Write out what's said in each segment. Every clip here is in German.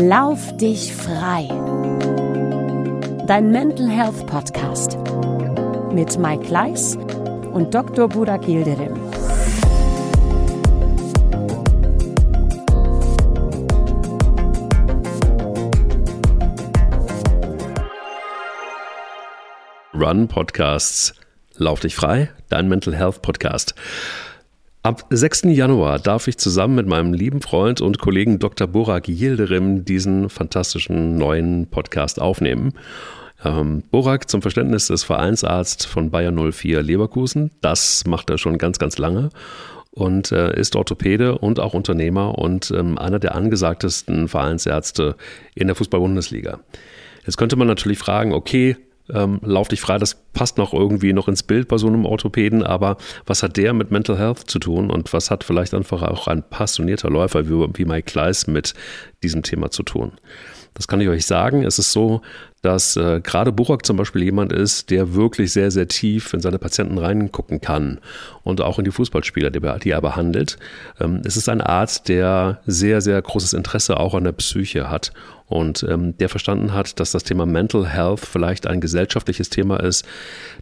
Lauf dich frei. Dein Mental Health Podcast mit Mike Kleiss und Dr. Burak Yildirim. Run Podcasts. Lauf dich frei, dein Mental Health Podcast. Ab 6. Januar darf ich zusammen mit meinem lieben Freund und Kollegen Dr. Borak Yildirim diesen fantastischen neuen Podcast aufnehmen. Ähm, Borak zum Verständnis ist Vereinsarzt von Bayer 04 Leverkusen. Das macht er schon ganz, ganz lange und äh, ist Orthopäde und auch Unternehmer und ähm, einer der angesagtesten Vereinsärzte in der Fußball-Bundesliga. Jetzt könnte man natürlich fragen, okay, ähm, lauf dich frei, das passt noch irgendwie noch ins Bild bei so einem Orthopäden, aber was hat der mit Mental Health zu tun und was hat vielleicht einfach auch ein passionierter Läufer wie, wie Mike Kleiss mit diesem Thema zu tun? Das kann ich euch sagen. Es ist so, dass äh, gerade Burak zum Beispiel jemand ist, der wirklich sehr, sehr tief in seine Patienten reingucken kann und auch in die Fußballspieler, die, die er behandelt. Ähm, es ist ein Arzt, der sehr, sehr großes Interesse auch an der Psyche hat und ähm, der verstanden hat, dass das Thema Mental Health vielleicht ein gesellschaftliches Thema ist,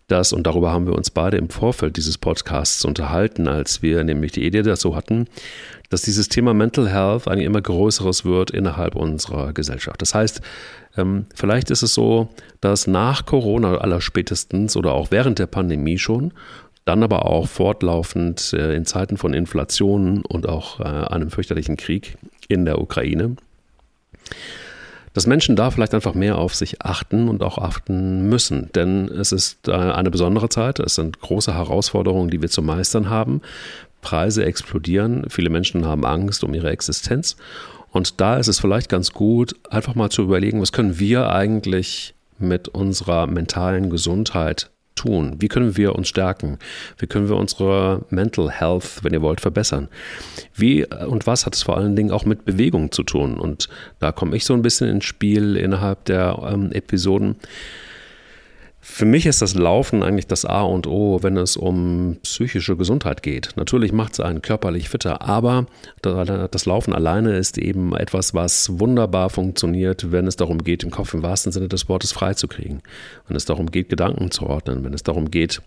das, und darüber haben wir uns beide im Vorfeld dieses Podcasts unterhalten, als wir nämlich die Idee dazu hatten, dass dieses Thema Mental Health ein immer größeres wird innerhalb unserer Gesellschaft. Das heißt, ähm, vielleicht ist es so, dass nach Corona aller spätestens oder auch während der Pandemie schon, dann aber auch fortlaufend äh, in Zeiten von Inflation und auch äh, einem fürchterlichen Krieg in der Ukraine, dass Menschen da vielleicht einfach mehr auf sich achten und auch achten müssen. Denn es ist äh, eine besondere Zeit, es sind große Herausforderungen, die wir zu meistern haben. Preise explodieren, viele Menschen haben Angst um ihre Existenz. Und da ist es vielleicht ganz gut, einfach mal zu überlegen, was können wir eigentlich mit unserer mentalen Gesundheit tun? Wie können wir uns stärken? Wie können wir unsere Mental Health, wenn ihr wollt, verbessern? Wie und was hat es vor allen Dingen auch mit Bewegung zu tun? Und da komme ich so ein bisschen ins Spiel innerhalb der ähm, Episoden. Für mich ist das Laufen eigentlich das A und O, wenn es um psychische Gesundheit geht. Natürlich macht es einen körperlich fitter, aber das Laufen alleine ist eben etwas, was wunderbar funktioniert, wenn es darum geht, den Kopf im wahrsten Sinne des Wortes freizukriegen. Wenn es darum geht, Gedanken zu ordnen, wenn es darum geht,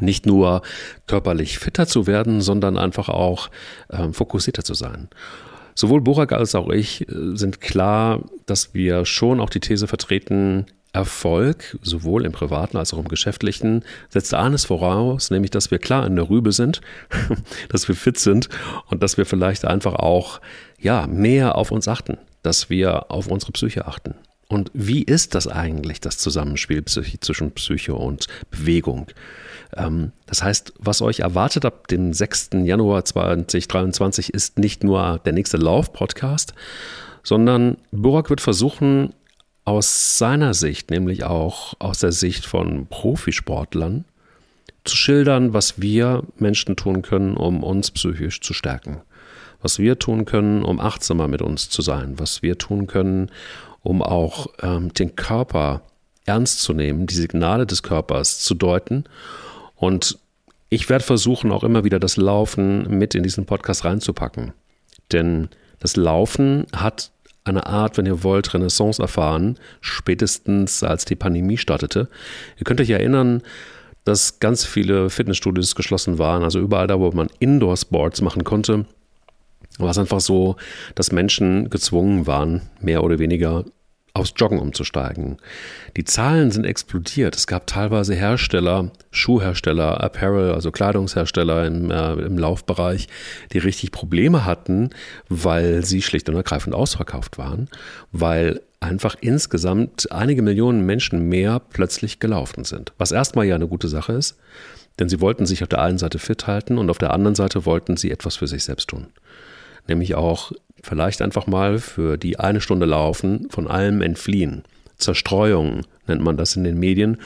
nicht nur körperlich fitter zu werden, sondern einfach auch äh, fokussierter zu sein. Sowohl Burak als auch ich äh, sind klar, dass wir schon auch die These vertreten, Erfolg, sowohl im privaten als auch im geschäftlichen, setzt eines voraus, nämlich dass wir klar in der Rübe sind, dass wir fit sind und dass wir vielleicht einfach auch ja, mehr auf uns achten, dass wir auf unsere Psyche achten. Und wie ist das eigentlich, das Zusammenspiel zwischen Psyche und Bewegung? Ähm, das heißt, was euch erwartet ab dem 6. Januar 2023 ist nicht nur der nächste Lauf-Podcast, sondern Burak wird versuchen, aus seiner Sicht, nämlich auch aus der Sicht von Profisportlern, zu schildern, was wir Menschen tun können, um uns psychisch zu stärken. Was wir tun können, um achtsamer mit uns zu sein. Was wir tun können, um auch ähm, den Körper ernst zu nehmen, die Signale des Körpers zu deuten. Und ich werde versuchen, auch immer wieder das Laufen mit in diesen Podcast reinzupacken. Denn das Laufen hat eine Art, wenn ihr wollt, Renaissance erfahren, spätestens als die Pandemie startete. Ihr könnt euch erinnern, dass ganz viele Fitnessstudios geschlossen waren, also überall da, wo man Indoor-Sports machen konnte, war es einfach so, dass Menschen gezwungen waren, mehr oder weniger aufs Joggen umzusteigen. Die Zahlen sind explodiert. Es gab teilweise Hersteller, Schuhhersteller, Apparel, also Kleidungshersteller im, äh, im Laufbereich, die richtig Probleme hatten, weil sie schlicht und ergreifend ausverkauft waren, weil einfach insgesamt einige Millionen Menschen mehr plötzlich gelaufen sind. Was erstmal ja eine gute Sache ist, denn sie wollten sich auf der einen Seite fit halten und auf der anderen Seite wollten sie etwas für sich selbst tun. Nämlich auch vielleicht einfach mal für die eine Stunde laufen, von allem entfliehen. Zerstreuung nennt man das in den Medien.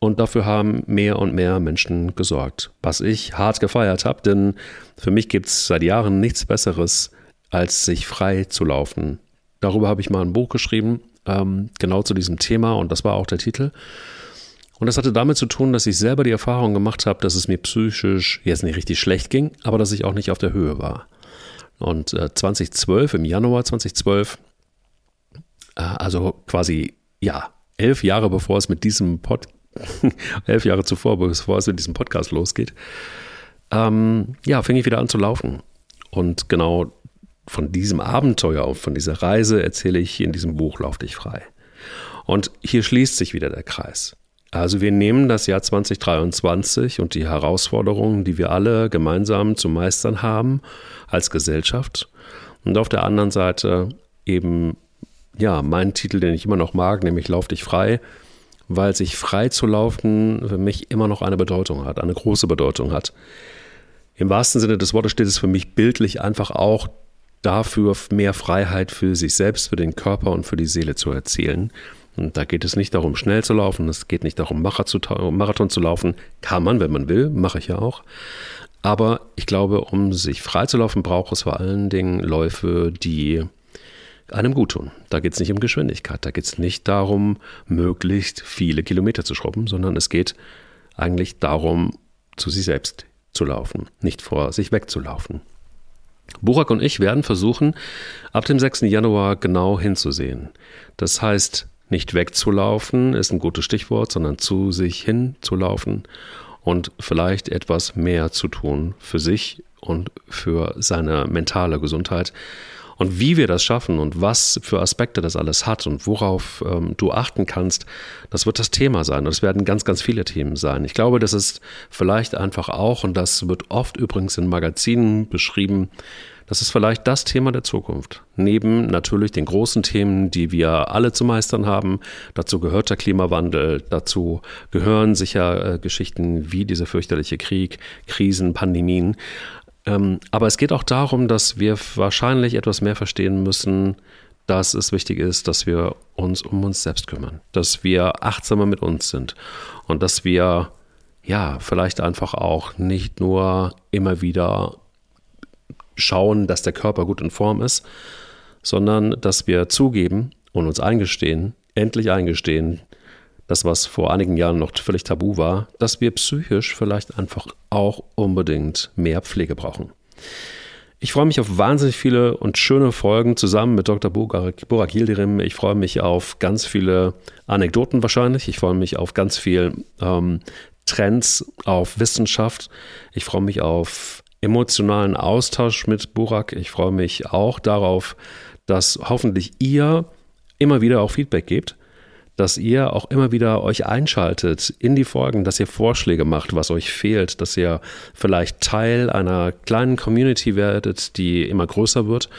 Und dafür haben mehr und mehr Menschen gesorgt. Was ich hart gefeiert habe, denn für mich gibt es seit Jahren nichts Besseres, als sich frei zu laufen. Darüber habe ich mal ein Buch geschrieben, ähm, genau zu diesem Thema, und das war auch der Titel. Und das hatte damit zu tun, dass ich selber die Erfahrung gemacht habe, dass es mir psychisch jetzt nicht richtig schlecht ging, aber dass ich auch nicht auf der Höhe war. Und 2012, äh, im Januar 2012, äh, also quasi, ja, elf Jahre bevor es mit diesem Pod, elf Jahre zuvor, bevor es mit diesem Podcast losgeht, ähm, ja, fing ich wieder an zu laufen. Und genau von diesem Abenteuer, von dieser Reise erzähle ich in diesem Buch Lauf dich frei. Und hier schließt sich wieder der Kreis. Also wir nehmen das Jahr 2023 und die Herausforderungen, die wir alle gemeinsam zu meistern haben als Gesellschaft. Und auf der anderen Seite eben, ja, mein Titel, den ich immer noch mag, nämlich Lauf dich frei, weil sich frei zu laufen für mich immer noch eine Bedeutung hat, eine große Bedeutung hat. Im wahrsten Sinne des Wortes steht es für mich bildlich einfach auch dafür, mehr Freiheit für sich selbst, für den Körper und für die Seele zu erzielen. Und da geht es nicht darum, schnell zu laufen, es geht nicht darum, Marathon zu laufen. Kann man, wenn man will, mache ich ja auch. Aber ich glaube, um sich frei zu laufen, braucht es vor allen Dingen Läufe, die einem gut tun. Da geht es nicht um Geschwindigkeit, da geht es nicht darum, möglichst viele Kilometer zu schrubben, sondern es geht eigentlich darum, zu sich selbst zu laufen, nicht vor sich wegzulaufen. Burak und ich werden versuchen, ab dem 6. Januar genau hinzusehen. Das heißt, nicht wegzulaufen ist ein gutes Stichwort, sondern zu sich hinzulaufen und vielleicht etwas mehr zu tun für sich und für seine mentale Gesundheit. Und wie wir das schaffen und was für Aspekte das alles hat und worauf ähm, du achten kannst, das wird das Thema sein. Und es werden ganz, ganz viele Themen sein. Ich glaube, das ist vielleicht einfach auch, und das wird oft übrigens in Magazinen beschrieben, das ist vielleicht das Thema der Zukunft. Neben natürlich den großen Themen, die wir alle zu meistern haben. Dazu gehört der Klimawandel, dazu gehören sicher äh, Geschichten wie dieser fürchterliche Krieg, Krisen, Pandemien. Ähm, aber es geht auch darum, dass wir wahrscheinlich etwas mehr verstehen müssen, dass es wichtig ist, dass wir uns um uns selbst kümmern, dass wir achtsamer mit uns sind und dass wir ja vielleicht einfach auch nicht nur immer wieder schauen, dass der Körper gut in Form ist, sondern dass wir zugeben und uns eingestehen, endlich eingestehen, das, was vor einigen Jahren noch völlig tabu war, dass wir psychisch vielleicht einfach auch unbedingt mehr Pflege brauchen. Ich freue mich auf wahnsinnig viele und schöne Folgen zusammen mit Dr. Burak Yildirim. Ich freue mich auf ganz viele Anekdoten wahrscheinlich. Ich freue mich auf ganz viel ähm, Trends, auf Wissenschaft. Ich freue mich auf emotionalen Austausch mit Burak. Ich freue mich auch darauf, dass hoffentlich ihr immer wieder auch Feedback gebt, dass ihr auch immer wieder euch einschaltet in die Folgen, dass ihr Vorschläge macht, was euch fehlt, dass ihr vielleicht Teil einer kleinen Community werdet, die immer größer wird,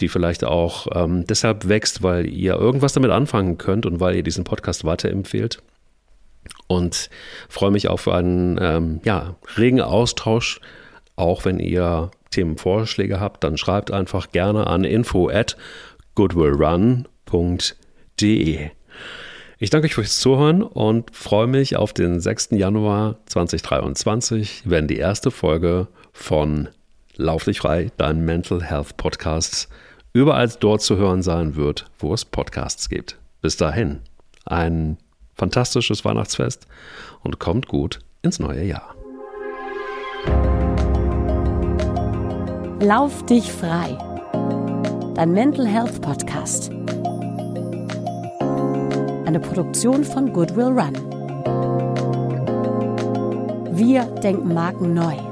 die vielleicht auch ähm, deshalb wächst, weil ihr irgendwas damit anfangen könnt und weil ihr diesen Podcast weiterempfehlt. Und freue mich auf einen ähm, ja, regen Austausch auch wenn ihr Themenvorschläge habt, dann schreibt einfach gerne an info at goodwillrun.de. Ich danke euch fürs Zuhören und freue mich auf den 6. Januar 2023, wenn die erste Folge von Lauf dich frei, dein Mental Health Podcast, überall dort zu hören sein wird, wo es Podcasts gibt. Bis dahin, ein fantastisches Weihnachtsfest und kommt gut ins neue Jahr. Lauf dich frei. Dein Mental Health Podcast. Eine Produktion von Goodwill Run. Wir denken Marken neu.